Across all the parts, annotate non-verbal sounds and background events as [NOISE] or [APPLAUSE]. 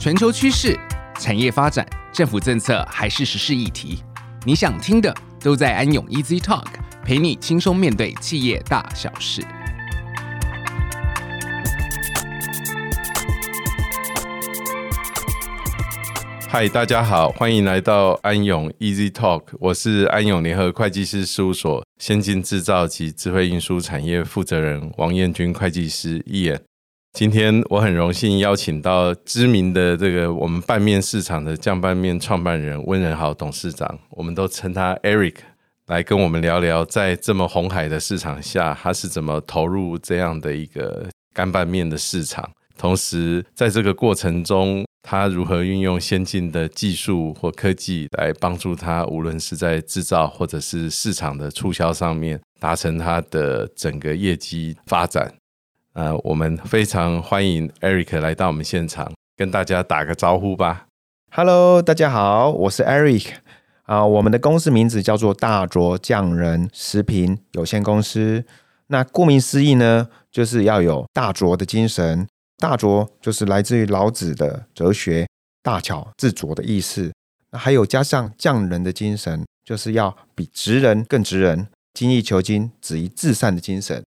全球趋势、产业发展、政府政策还是时事议题，你想听的都在安永 Easy Talk，陪你轻松面对企业大小事。嗨，大家好，欢迎来到安永 Easy Talk，我是安永联合会计师事务所先进制造及智慧运输产业负责人王彦军会计师 Ian。今天我很荣幸邀请到知名的这个我们拌面市场的酱拌面创办人温仁豪董事长，我们都称他 Eric，来跟我们聊聊在这么红海的市场下，他是怎么投入这样的一个干拌面的市场，同时在这个过程中。他如何运用先进的技术或科技来帮助他，无论是在制造或者是市场的促销上面，达成他的整个业绩发展？呃，我们非常欢迎 Eric 来到我们现场，跟大家打个招呼吧。Hello，大家好，我是 Eric 啊，我们的公司名字叫做大卓匠人食品有限公司。那顾名思义呢，就是要有大卓的精神。大卓就是来自于老子的哲学，大巧自琢的意思。那还有加上匠人的精神，就是要比职人更职人，精益求精、止于至善的精神。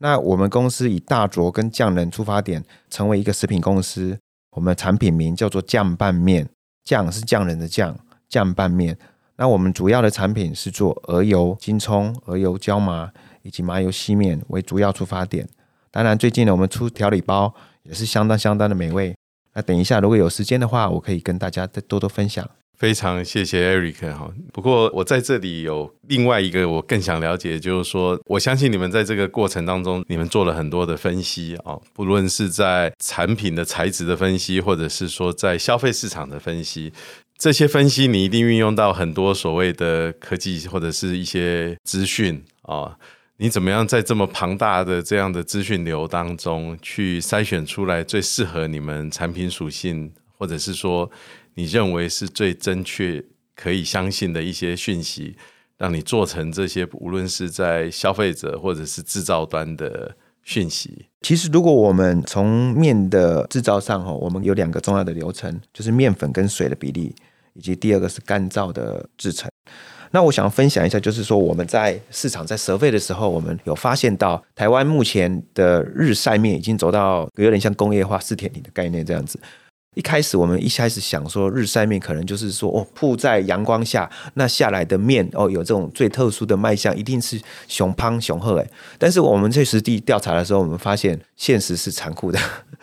那我们公司以大卓跟匠人出发点，成为一个食品公司。我们的产品名叫做酱拌面，酱是匠人的酱，酱拌面。那我们主要的产品是做鹅油金葱、鹅油椒麻以及麻油细面为主要出发点。当然，最近呢，我们出调理包。也是相当相当的美味。那等一下，如果有时间的话，我可以跟大家再多多分享。非常谢谢 Eric 哈。不过我在这里有另外一个我更想了解，就是说，我相信你们在这个过程当中，你们做了很多的分析啊，不论是在产品的材质的分析，或者是说在消费市场的分析，这些分析你一定运用到很多所谓的科技或者是一些资讯啊。你怎么样在这么庞大的这样的资讯流当中，去筛选出来最适合你们产品属性，或者是说你认为是最正确、可以相信的一些讯息，让你做成这些，无论是在消费者或者是制造端的讯息？其实，如果我们从面的制造上，哈，我们有两个重要的流程，就是面粉跟水的比例，以及第二个是干燥的制成。那我想分享一下，就是说我们在市场在设备的时候，我们有发现到台湾目前的日晒面已经走到有点像工业化四点零的概念这样子。一开始我们一开始想说日晒面可能就是说哦，铺在阳光下，那下来的面哦，有这种最特殊的卖相，一定是雄胖雄厚诶。但是我们去实地调查的时候，我们发现现实是残酷的。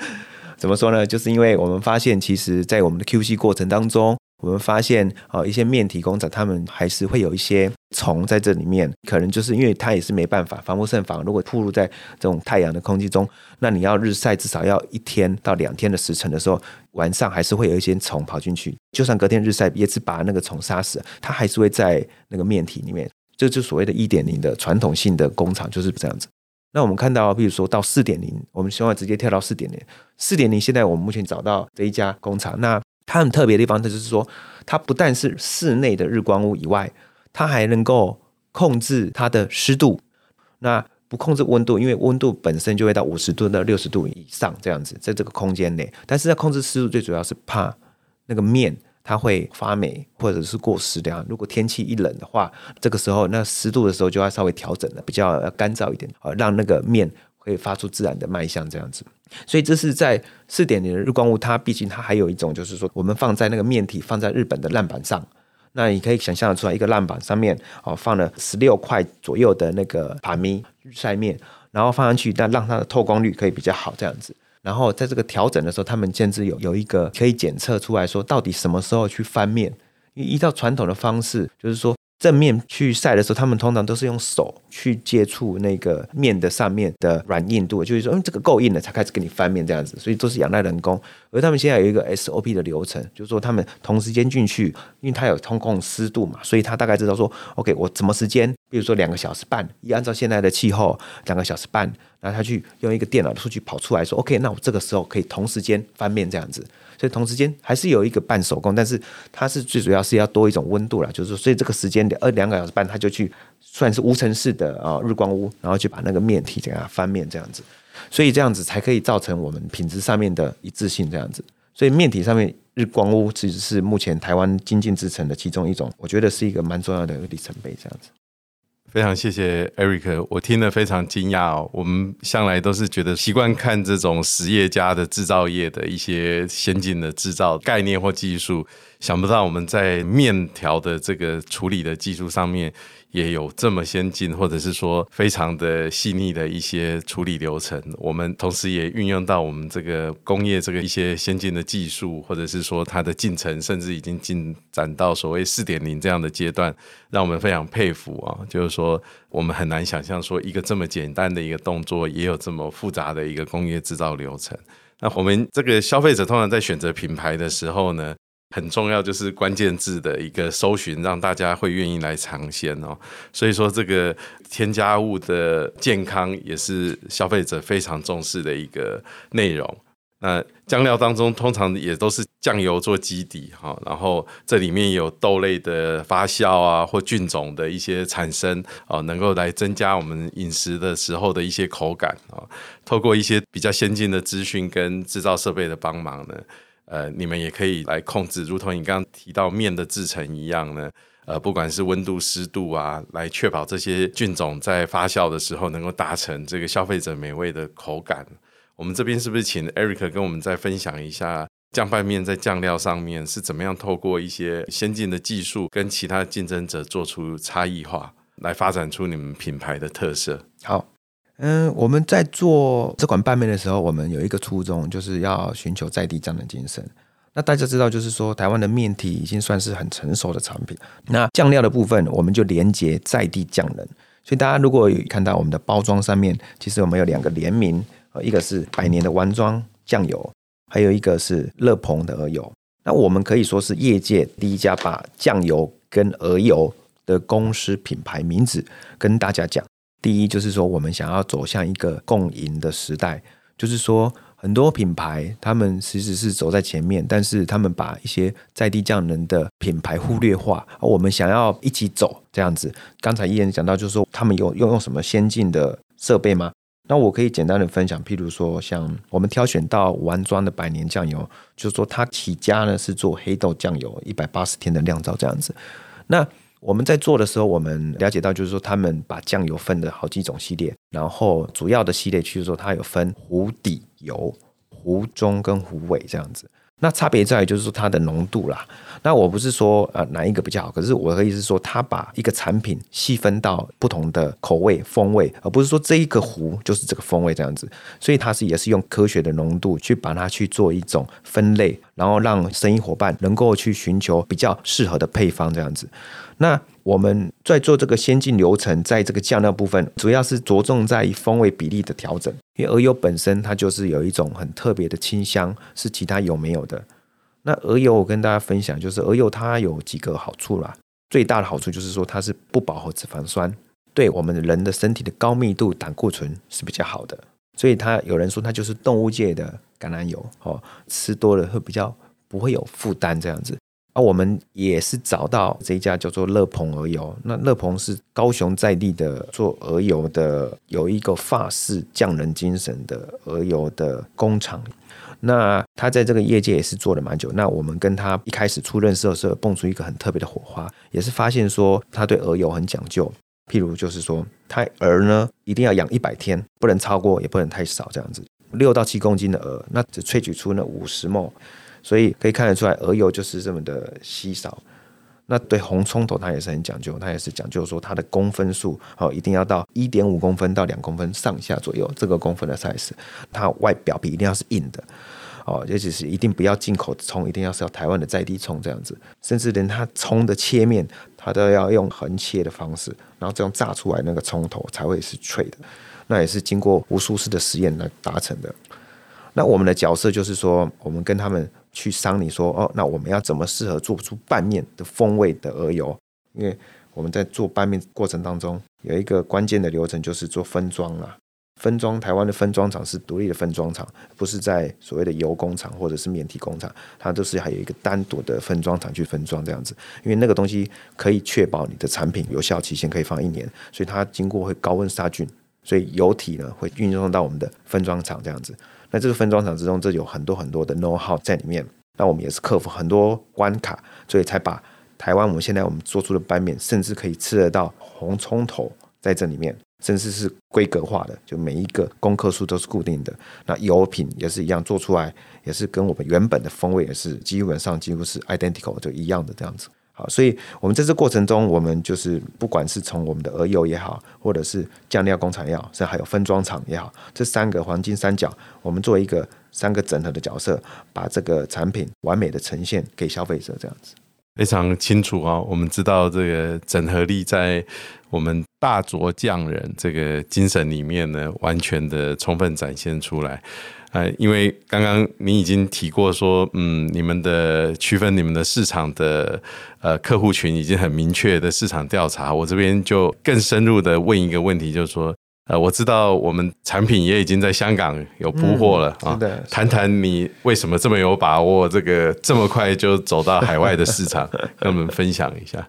[LAUGHS] 怎么说呢？就是因为我们发现，其实在我们的 QC 过程当中。我们发现啊，一些面体工厂他们还是会有一些虫在这里面，可能就是因为它也是没办法防不胜防。如果暴露在这种太阳的空气中，那你要日晒至少要一天到两天的时辰的时候，晚上还是会有一些虫跑进去。就算隔天日晒，也只把那个虫杀死，它还是会在那个面体里面。这就所谓的一点零的传统性的工厂就是这样子。那我们看到，比如说到四点零，我们希望直接跳到四点零。四点零现在我们目前找到这一家工厂，那。它很特别的地方，它就是说，它不但是室内的日光屋以外，它还能够控制它的湿度。那不控制温度，因为温度本身就会到五十度到六十度以上这样子，在这个空间内。但是要控制湿度，最主要是怕那个面它会发霉或者是过湿这样。如果天气一冷的话，这个时候那湿度的时候就要稍微调整了，比较干燥一点，啊，让那个面可以发出自然的脉象这样子。所以这是在四点零的日光屋，它毕竟它还有一种，就是说我们放在那个面体放在日本的烂板上，那你可以想象得出来，一个烂板上面哦放了十六块左右的那个帕米日晒面，然后放上去，但让它的透光率可以比较好这样子。然后在这个调整的时候，他们甚至有有一个可以检测出来说，到底什么时候去翻面，依照传统的方式，就是说。正面去晒的时候，他们通常都是用手去接触那个面的上面的软硬度，就是说，嗯，这个够硬了才开始给你翻面这样子，所以都是仰赖人工。而他们现在有一个 SOP 的流程，就是说他们同时间进去，因为它有通控湿度嘛，所以他大概知道说，OK，我什么时间，比如说两个小时半，一按照现在的气候，两个小时半，然后他去用一个电脑的数据跑出来说，OK，那我这个时候可以同时间翻面这样子。所以同时间还是有一个半手工，但是它是最主要是要多一种温度啦，就是说，所以这个时间的二两个小时半，他就去算是无尘室的啊日光屋，然后去把那个面体给它翻面这样子，所以这样子才可以造成我们品质上面的一致性这样子。所以面体上面日光屋其实是目前台湾精进制程的其中一种，我觉得是一个蛮重要的一个里程碑，这样子。非常谢谢 Eric，我听了非常惊讶哦。我们向来都是觉得习惯看这种实业家的制造业的一些先进的制造概念或技术，想不到我们在面条的这个处理的技术上面。也有这么先进，或者是说非常的细腻的一些处理流程。我们同时也运用到我们这个工业这个一些先进的技术，或者是说它的进程，甚至已经进展到所谓四点零这样的阶段，让我们非常佩服啊！就是说，我们很难想象说一个这么简单的一个动作，也有这么复杂的一个工业制造流程。那我们这个消费者通常在选择品牌的时候呢，很重要，就是关键字的一个搜寻，让大家会愿意来尝鲜哦。所以说，这个添加物的健康也是消费者非常重视的一个内容。那酱料当中通常也都是酱油做基底哈，然后这里面有豆类的发酵啊，或菌种的一些产生啊，能够来增加我们饮食的时候的一些口感啊。透过一些比较先进的资讯跟制造设备的帮忙呢。呃，你们也可以来控制，如同你刚刚提到面的制成一样呢。呃，不管是温度、湿度啊，来确保这些菌种在发酵的时候能够达成这个消费者美味的口感。我们这边是不是请 Eric 跟我们再分享一下酱拌面在酱料上面是怎么样透过一些先进的技术跟其他竞争者做出差异化，来发展出你们品牌的特色？好。嗯，我们在做这款拌面的时候，我们有一个初衷，就是要寻求在地匠人精神。那大家知道，就是说台湾的面体已经算是很成熟的产品。那酱料的部分，我们就连接在地匠人。所以大家如果有看到我们的包装上面，其实我们有两个联名，呃一个是百年的丸庄酱油，还有一个是乐鹏的鹅油。那我们可以说是业界第一家把酱油跟鹅油的公司品牌名字跟大家讲。第一就是说，我们想要走向一个共赢的时代，就是说，很多品牌他们其实是走在前面，但是他们把一些在地匠人的品牌忽略化。我们想要一起走这样子。刚才依然讲到，就是说他们有用用什么先进的设备吗？那我可以简单的分享，譬如说，像我们挑选到丸庄的百年酱油，就是说它起家呢是做黑豆酱油，一百八十天的酿造这样子。那我们在做的时候，我们了解到，就是说他们把酱油分了好几种系列，然后主要的系列就是说它有分壶底油、壶中跟壶尾这样子。那差别在于就是说它的浓度啦。那我不是说呃哪一个比较好，可是我的意思是说，它把一个产品细分到不同的口味风味，而不是说这一个壶就是这个风味这样子。所以它是也是用科学的浓度去把它去做一种分类，然后让生意伙伴能够去寻求比较适合的配方这样子。那我们在做这个先进流程，在这个酱料部分，主要是着重在于风味比例的调整。因为鹅油本身它就是有一种很特别的清香，是其他油没有的。那鹅油我跟大家分享，就是鹅油它有几个好处啦。最大的好处就是说它是不饱和脂肪酸，对我们人的身体的高密度胆固醇是比较好的。所以它有人说它就是动物界的橄榄油哦，吃多了会比较不会有负担这样子。那、我们也是找到这一家叫做乐鹏鹅油，那乐鹏是高雄在地的做鹅油的，有一个法式匠人精神的鹅油的工厂。那他在这个业界也是做了蛮久。那我们跟他一开始初认识的时候，蹦出一个很特别的火花，也是发现说他对鹅油很讲究。譬如就是说，他鹅呢一定要养一百天，不能超过，也不能太少，这样子。六到七公斤的鹅，那只萃取出那五十 ml。所以可以看得出来，鹅油就是这么的稀少。那对红葱头，它也是很讲究，它也是讲究说它的公分数哦，一定要到一点五公分到两公分上下左右这个公分的 size。它外表皮一定要是硬的哦，也就是一定不要进口葱，一定要是要台湾的在地葱这样子。甚至连它葱的切面，它都要用横切的方式，然后这样炸出来那个葱头才会是脆的。那也是经过无数次的实验来达成的。那我们的角色就是说，我们跟他们。去商你说哦，那我们要怎么适合做不出拌面的风味的鹅油？因为我们在做拌面过程当中有一个关键的流程，就是做分装啦。分装，台湾的分装厂是独立的分装厂，不是在所谓的油工厂或者是面体工厂，它都是还有一个单独的分装厂去分装这样子。因为那个东西可以确保你的产品有效期限可以放一年，所以它经过会高温杀菌，所以油体呢会运送到我们的分装厂这样子。那这个分装厂之中，这有很多很多的 know how 在里面。那我们也是克服很多关卡，所以才把台湾我们现在我们做出的拌面，甚至可以吃得到红葱头在这里面，甚至是规格化的，就每一个公克数都是固定的。那油品也是一样，做出来也是跟我们原本的风味也是基本上几乎是 identical 就一样的这样子。好，所以我们在这过程中，我们就是不管是从我们的鹅油也好，或者是酱料工厂也好，甚至还有分装厂也好，这三个黄金三角，我们做一个三个整合的角色，把这个产品完美的呈现给消费者，这样子。非常清楚啊。我们知道这个整合力在我们大卓匠人这个精神里面呢，完全的充分展现出来。呃，因为刚刚你已经提过说，嗯，你们的区分你们的市场的呃客户群已经很明确的市场调查，我这边就更深入的问一个问题，就是说，呃，我知道我们产品也已经在香港有铺货了啊，谈谈你为什么这么有把握，这个这么快就走到海外的市场，[LAUGHS] 跟我们分享一下。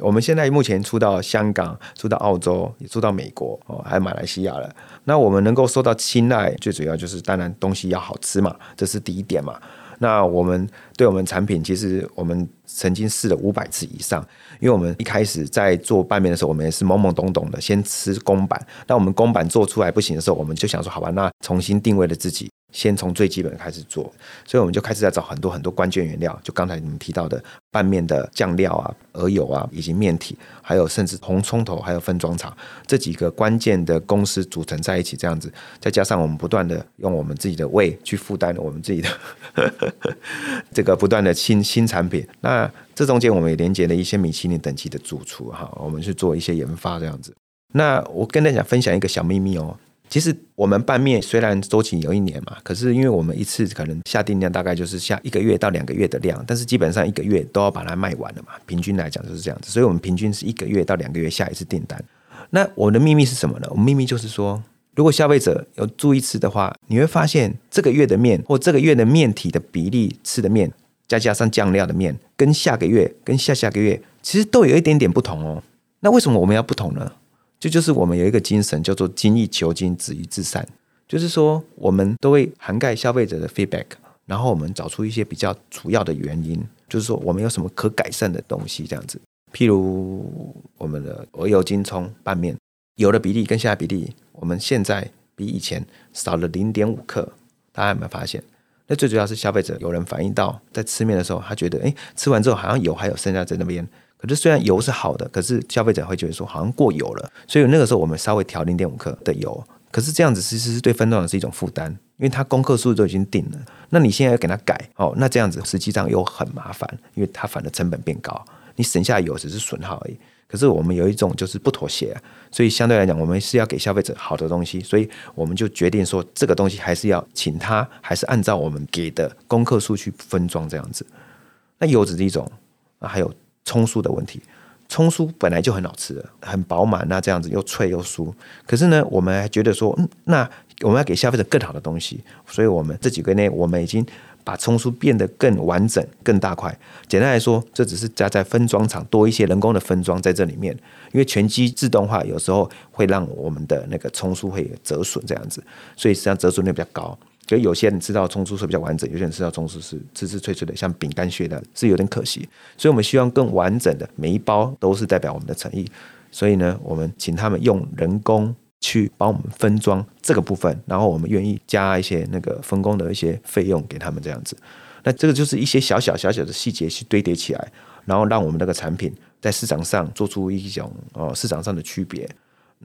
我们现在目前出到香港，出到澳洲，也出到美国哦，还有马来西亚了。那我们能够受到青睐，最主要就是当然东西要好吃嘛，这是第一点嘛。那我们对我们产品，其实我们曾经试了五百次以上，因为我们一开始在做拌面的时候，我们也是懵懵懂懂的，先吃公版。当我们公版做出来不行的时候，我们就想说，好吧，那重新定位了自己。先从最基本开始做，所以我们就开始在找很多很多关键原料，就刚才你们提到的拌面的酱料啊、鹅油啊，以及面体，还有甚至红葱头，还有分装厂这几个关键的公司组成在一起，这样子，再加上我们不断的用我们自己的胃去负担我们自己的 [LAUGHS] 这个不断的新新产品，那这中间我们也连接了一些米其林等级的主厨哈，我们去做一些研发这样子。那我跟大家分享一个小秘密哦。其实我们拌面虽然周期有一年嘛，可是因为我们一次可能下定量大概就是下一个月到两个月的量，但是基本上一个月都要把它卖完了嘛，平均来讲就是这样子，所以我们平均是一个月到两个月下一次订单。那我的秘密是什么呢？我秘密就是说，如果消费者有注意吃的话，你会发现这个月的面或这个月的面体的比例吃的面，再加上酱料的面，跟下个月跟下下个月其实都有一点点不同哦。那为什么我们要不同呢？这就，是我们有一个精神，叫做精益求精，止于至善。就是说，我们都会涵盖消费者的 feedback，然后我们找出一些比较主要的原因，就是说我们有什么可改善的东西，这样子。譬如我们的鹅油金葱拌面，油的比例跟下比例，我们现在比以前少了零点五克，大家有没有发现？那最主要是消费者有人反映到，在吃面的时候，他觉得，哎，吃完之后好像油还有剩下在那边。可是虽然油是好的，可是消费者会觉得说好像过油了，所以那个时候我们稍微调零点五克的油。可是这样子其实是对分装厂是一种负担，因为它功课数都已经定了，那你现在要给它改哦，那这样子实际上又很麻烦，因为它反而成本变高，你省下油只是损耗而已。可是我们有一种就是不妥协，所以相对来讲，我们是要给消费者好的东西，所以我们就决定说这个东西还是要请他还是按照我们给的功课数去分装这样子。那油只是一种，啊还有。葱酥的问题，葱酥本来就很好吃的，很饱满，那这样子又脆又酥。可是呢，我们还觉得说，嗯，那我们要给消费者更好的东西，所以我们这几个月，我们已经把葱酥变得更完整、更大块。简单来说，这只是加在分装厂多一些人工的分装在这里面，因为全机自动化有时候会让我们的那个葱酥会折损这样子，所以实际上折损率比较高。所以有些人吃到葱酥是比较完整，有些人吃到葱酥是滋滋脆脆的，像饼干屑的，是有点可惜。所以我们希望更完整的每一包都是代表我们的诚意。所以呢，我们请他们用人工去帮我们分装这个部分，然后我们愿意加一些那个分工的一些费用给他们这样子。那这个就是一些小小小小的细节去堆叠起来，然后让我们那个产品在市场上做出一种哦市场上的区别。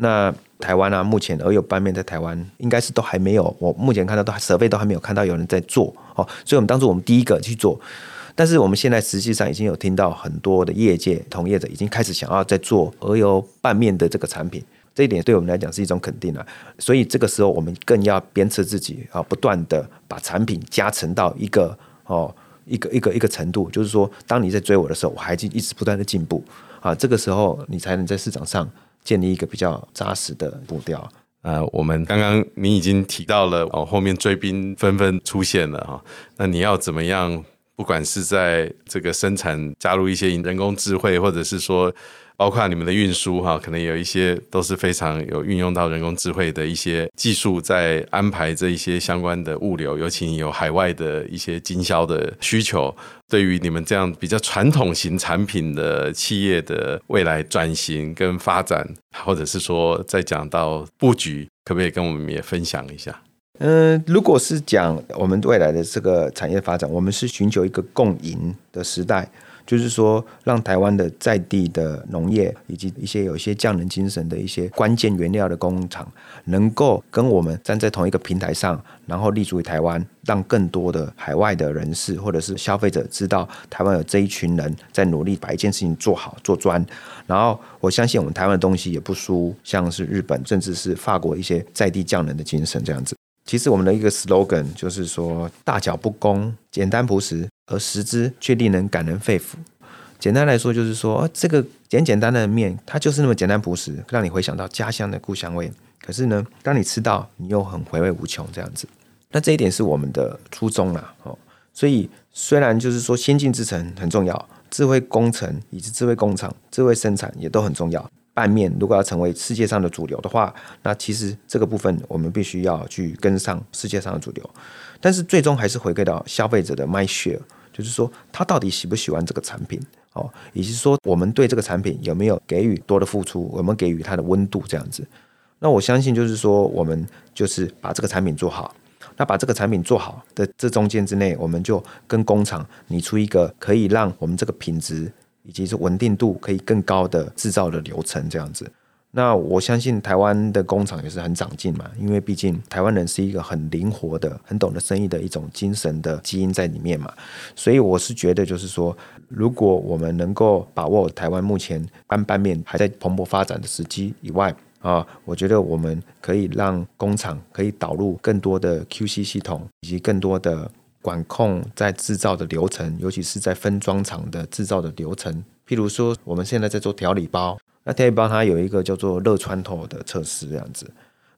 那台湾啊，目前鹅油拌面在台湾应该是都还没有，我目前看到都设备都还没有看到有人在做哦，所以我们当初我们第一个去做，但是我们现在实际上已经有听到很多的业界同业者已经开始想要在做鹅油拌面的这个产品，这一点对我们来讲是一种肯定了，所以这个时候我们更要鞭策自己啊，不断的把产品加成到一个哦一个一个一个程度，就是说当你在追我的时候，我还一直不断的进步啊，这个时候你才能在市场上。建立一个比较扎实的步调。呃，我们刚刚你已经提到了哦，后面追兵纷纷出现了哈。那你要怎么样？不管是在这个生产加入一些人工智慧，或者是说包括你们的运输哈，可能有一些都是非常有运用到人工智慧的一些技术，在安排这一些相关的物流，尤其有海外的一些经销的需求，对于你们这样比较传统型产品的企业的未来转型跟发展，或者是说再讲到布局，可不可以跟我们也分享一下？嗯，如果是讲我们未来的这个产业发展，我们是寻求一个共赢的时代。就是说，让台湾的在地的农业以及一些有一些匠人精神的一些关键原料的工厂，能够跟我们站在同一个平台上，然后立足于台湾，让更多的海外的人士或者是消费者知道台湾有这一群人在努力把一件事情做好做专。然后我相信我们台湾的东西也不输，像是日本甚至是法国一些在地匠人的精神这样子。其实我们的一个 slogan 就是说，大巧不工，简单朴实。而食之却令人感人肺腑。简单来说，就是说，这个简简单单的面，它就是那么简单朴实，让你回想到家乡的故乡味。可是呢，当你吃到，你又很回味无穷，这样子。那这一点是我们的初衷啦。哦，所以虽然就是说，先进制程很重要，智慧工程以及智慧工厂、智慧生产也都很重要。拌面如果要成为世界上的主流的话，那其实这个部分我们必须要去跟上世界上的主流。但是最终还是回归到消费者的 My share。就是说，他到底喜不喜欢这个产品哦？以及说，我们对这个产品有没有给予多的付出？我们给予它的温度？这样子，那我相信，就是说，我们就是把这个产品做好。那把这个产品做好的这中间之内，我们就跟工厂拟出一个可以让我们这个品质以及是稳定度可以更高的制造的流程，这样子。那我相信台湾的工厂也是很长进嘛，因为毕竟台湾人是一个很灵活的、很懂得生意的一种精神的基因在里面嘛，所以我是觉得就是说，如果我们能够把握台湾目前半半面还在蓬勃发展的时机以外啊，我觉得我们可以让工厂可以导入更多的 QC 系统，以及更多的管控在制造的流程，尤其是在分装厂的制造的流程，譬如说我们现在在做调理包。那调理包它有一个叫做热穿透的测试，这样子。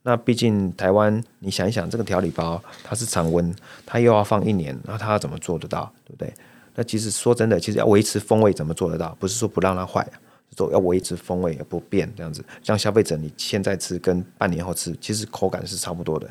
那毕竟台湾，你想一想，这个调理包它是常温，它又要放一年，那它怎么做得到，对不对？那其实说真的，其实要维持风味怎么做得到？不是说不让它坏，是说要维持风味也不变这样子。像消费者你现在吃跟半年后吃，其实口感是差不多的。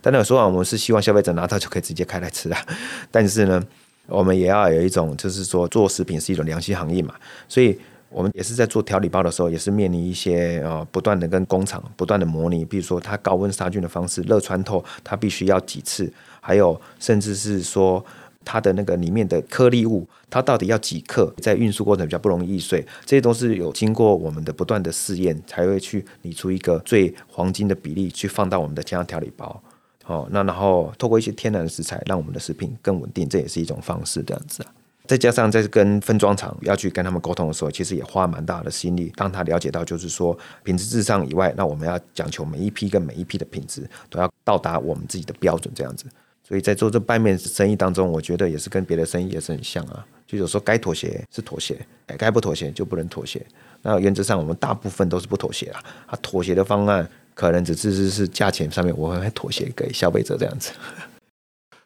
但那个时候我们是希望消费者拿到就可以直接开来吃啊。[LAUGHS] 但是呢，我们也要有一种，就是说做食品是一种良心行业嘛，所以。我们也是在做调理包的时候，也是面临一些呃不断的跟工厂不断的模拟，比如说它高温杀菌的方式，热穿透它必须要几次，还有甚至是说它的那个里面的颗粒物，它到底要几克，在运输过程比较不容易易碎，这些都是有经过我们的不断的试验，才会去拟出一个最黄金的比例去放到我们的家调理包。哦，那然后透过一些天然的食材，让我们的食品更稳定，这也是一种方式，这样子啊。再加上在跟分装厂要去跟他们沟通的时候，其实也花蛮大的心力，让他了解到，就是说品质至上以外，那我们要讲求每一批跟每一批的品质都要到达我们自己的标准，这样子。所以在做这拌面生意当中，我觉得也是跟别的生意也是很像啊，就有时候该妥协是妥协，该不妥协就不能妥协。那原则上我们大部分都是不妥协啊，啊，妥协的方案可能只是是是价钱上面我会妥协给消费者这样子。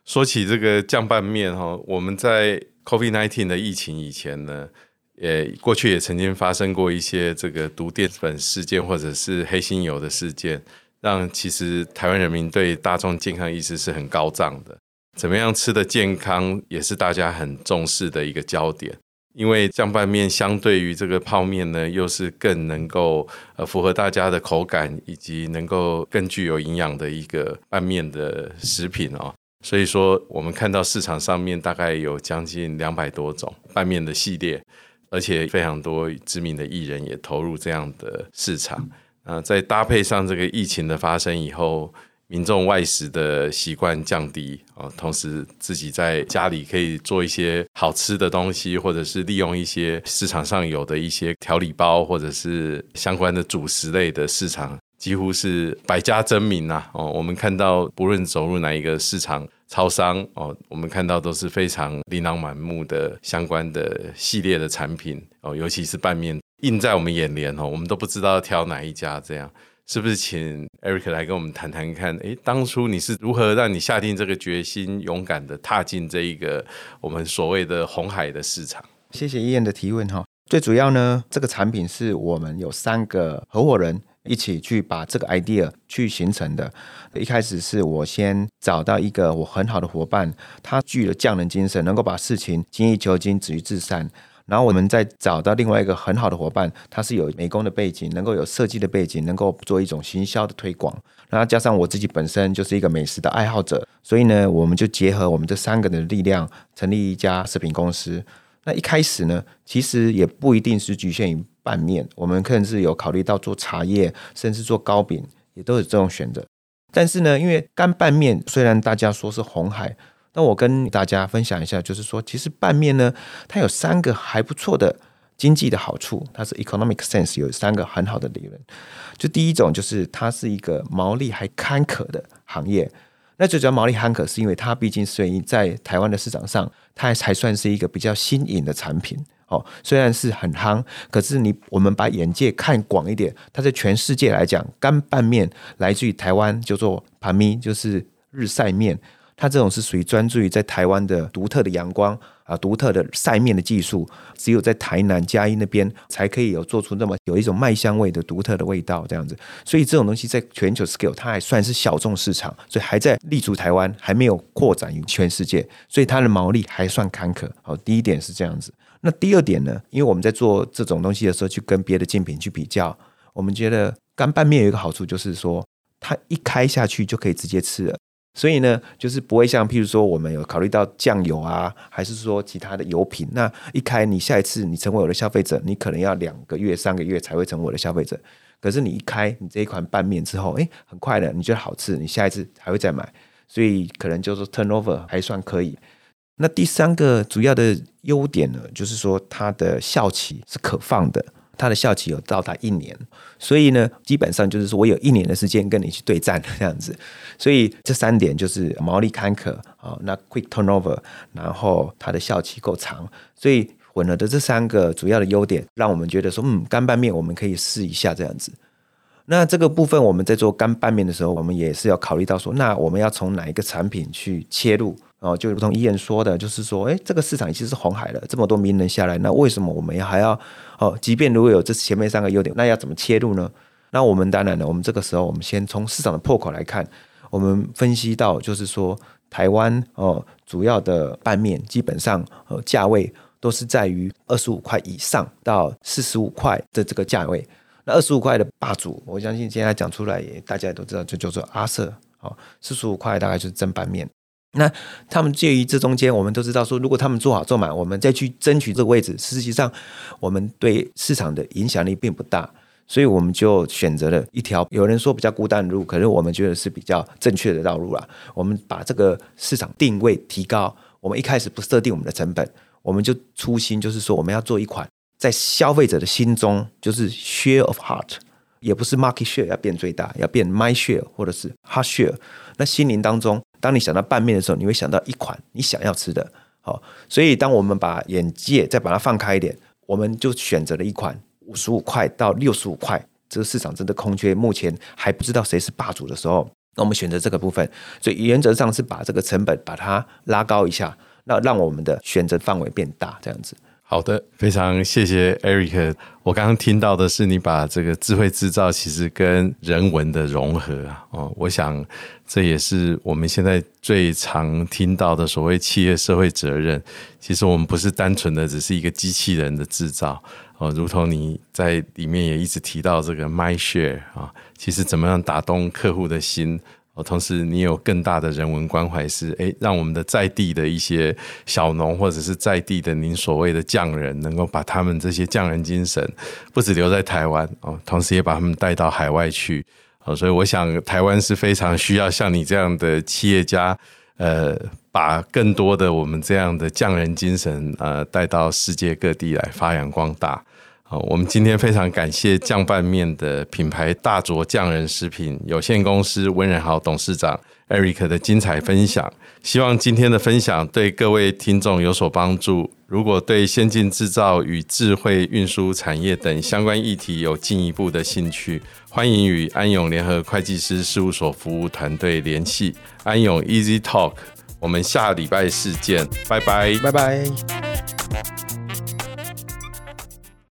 说起这个酱拌面哈，我们在 COVID-19 的疫情以前呢，也过去也曾经发生过一些这个毒淀粉事件或者是黑心油的事件，让其实台湾人民对大众健康意识是很高涨的。怎么样吃的健康也是大家很重视的一个焦点。因为酱拌面相对于这个泡面呢，又是更能够呃符合大家的口感，以及能够更具有营养的一个拌面的食品哦。所以说，我们看到市场上面大概有将近两百多种拌面的系列，而且非常多知名的艺人也投入这样的市场。呃，在搭配上这个疫情的发生以后，民众外食的习惯降低啊，同时自己在家里可以做一些好吃的东西，或者是利用一些市场上有的一些调理包，或者是相关的主食类的市场。几乎是百家争鸣呐！哦，我们看到不论走入哪一个市场、超商哦，我们看到都是非常琳琅满目的相关的系列的产品哦，尤其是拌面映在我们眼帘哦，我们都不知道挑哪一家。这样是不是请 Eric 来跟我们谈谈看？诶，当初你是如何让你下定这个决心，勇敢的踏进这一个我们所谓的红海的市场？谢谢伊恩的提问哈。最主要呢，这个产品是我们有三个合伙人一起去把这个 idea 去形成的。一开始是我先找到一个我很好的伙伴，他具有匠人精神，能够把事情精益求精、止于至善。然后我们再找到另外一个很好的伙伴，他是有美工的背景，能够有设计的背景，能够做一种行销的推广。然后加上我自己本身就是一个美食的爱好者，所以呢，我们就结合我们这三个人的力量，成立一家食品公司。那一开始呢，其实也不一定是局限于拌面，我们甚至有考虑到做茶叶，甚至做糕饼，也都有这种选择。但是呢，因为干拌面虽然大家说是红海，那我跟大家分享一下，就是说，其实拌面呢，它有三个还不错的经济的好处，它是 economic sense 有三个很好的理论。就第一种就是它是一个毛利还坎坷的行业。那最主要毛利坎坷，是因为它毕竟是在台湾的市场上，它还还算是一个比较新颖的产品哦。虽然是很夯，可是你我们把眼界看广一点，它在全世界来讲，干拌面来自于台湾，叫做盘米，就是日晒面。它这种是属于专注于在台湾的独特的阳光啊，独特的晒面的技术，只有在台南嘉义那边才可以有做出那么有一种麦香味的独特的味道这样子。所以这种东西在全球 scale 它还算是小众市场，所以还在立足台湾，还没有扩展于全世界，所以它的毛利还算坎坷。好，第一点是这样子。那第二点呢？因为我们在做这种东西的时候，去跟别的竞品去比较，我们觉得干拌面有一个好处，就是说它一开下去就可以直接吃了。所以呢，就是不会像譬如说，我们有考虑到酱油啊，还是说其他的油品，那一开，你下一次你成为我的消费者，你可能要两个月、三个月才会成为我的消费者。可是你一开你这一款拌面之后，哎，很快的，你觉得好吃，你下一次还会再买，所以可能就是 turnover 还算可以。那第三个主要的优点呢，就是说它的效期是可放的。它的效期有到达一年，所以呢，基本上就是说我有一年的时间跟你去对战这样子，所以这三点就是毛利坎坷啊，那 quick turnover，然后它的效期够长，所以混合的这三个主要的优点，让我们觉得说，嗯，干拌面我们可以试一下这样子。那这个部分我们在做干拌面的时候，我们也是要考虑到说，那我们要从哪一个产品去切入？哦，就如同伊恩说的，就是说，哎，这个市场已经是红海了，这么多名人下来，那为什么我们要还要哦？即便如果有这前面三个优点，那要怎么切入呢？那我们当然了，我们这个时候，我们先从市场的破口来看，我们分析到，就是说，台湾哦，主要的拌面基本上呃价位都是在于二十五块以上到四十五块的这个价位。那二十五块的霸主，我相信现在讲出来，大家也都知道，就叫做阿舍哦，四十五块大概就是蒸拌面。那他们介于这中间，我们都知道说，如果他们做好做满，我们再去争取这个位置，实际上我们对市场的影响力并不大，所以我们就选择了一条有人说比较孤单的路，可是我们觉得是比较正确的道路啦。我们把这个市场定位提高，我们一开始不设定我们的成本，我们就初心就是说，我们要做一款在消费者的心中就是 share of heart，也不是 market share 要变最大，要变 my share 或者是 h a r t share 那心灵当中。当你想到拌面的时候，你会想到一款你想要吃的，好，所以当我们把眼界再把它放开一点，我们就选择了一款五十五块到六十五块，这个市场真的空缺，目前还不知道谁是霸主的时候，那我们选择这个部分，所以原则上是把这个成本把它拉高一下，那让我们的选择范围变大，这样子。好的，非常谢谢 Eric。我刚刚听到的是你把这个智慧制造其实跟人文的融合，哦，我想这也是我们现在最常听到的所谓企业社会责任。其实我们不是单纯的只是一个机器人的制造哦，如同你在里面也一直提到这个 MyShare 啊，其实怎么样打动客户的心。哦同时，你有更大的人文关怀，是诶，让我们的在地的一些小农，或者是在地的您所谓的匠人，能够把他们这些匠人精神，不止留在台湾哦，同时也把他们带到海外去哦。所以我想，台湾是非常需要像你这样的企业家，呃，把更多的我们这样的匠人精神，呃，带到世界各地来发扬光大。好我们今天非常感谢酱拌面的品牌大卓匠人食品有限公司温仁豪董事长 Eric 的精彩分享。希望今天的分享对各位听众有所帮助。如果对先进制造与智慧运输产业等相关议题有进一步的兴趣，欢迎与安永联合会计师事务所服务团队联系。安永 Easy Talk，我们下礼拜四见，拜拜，拜拜。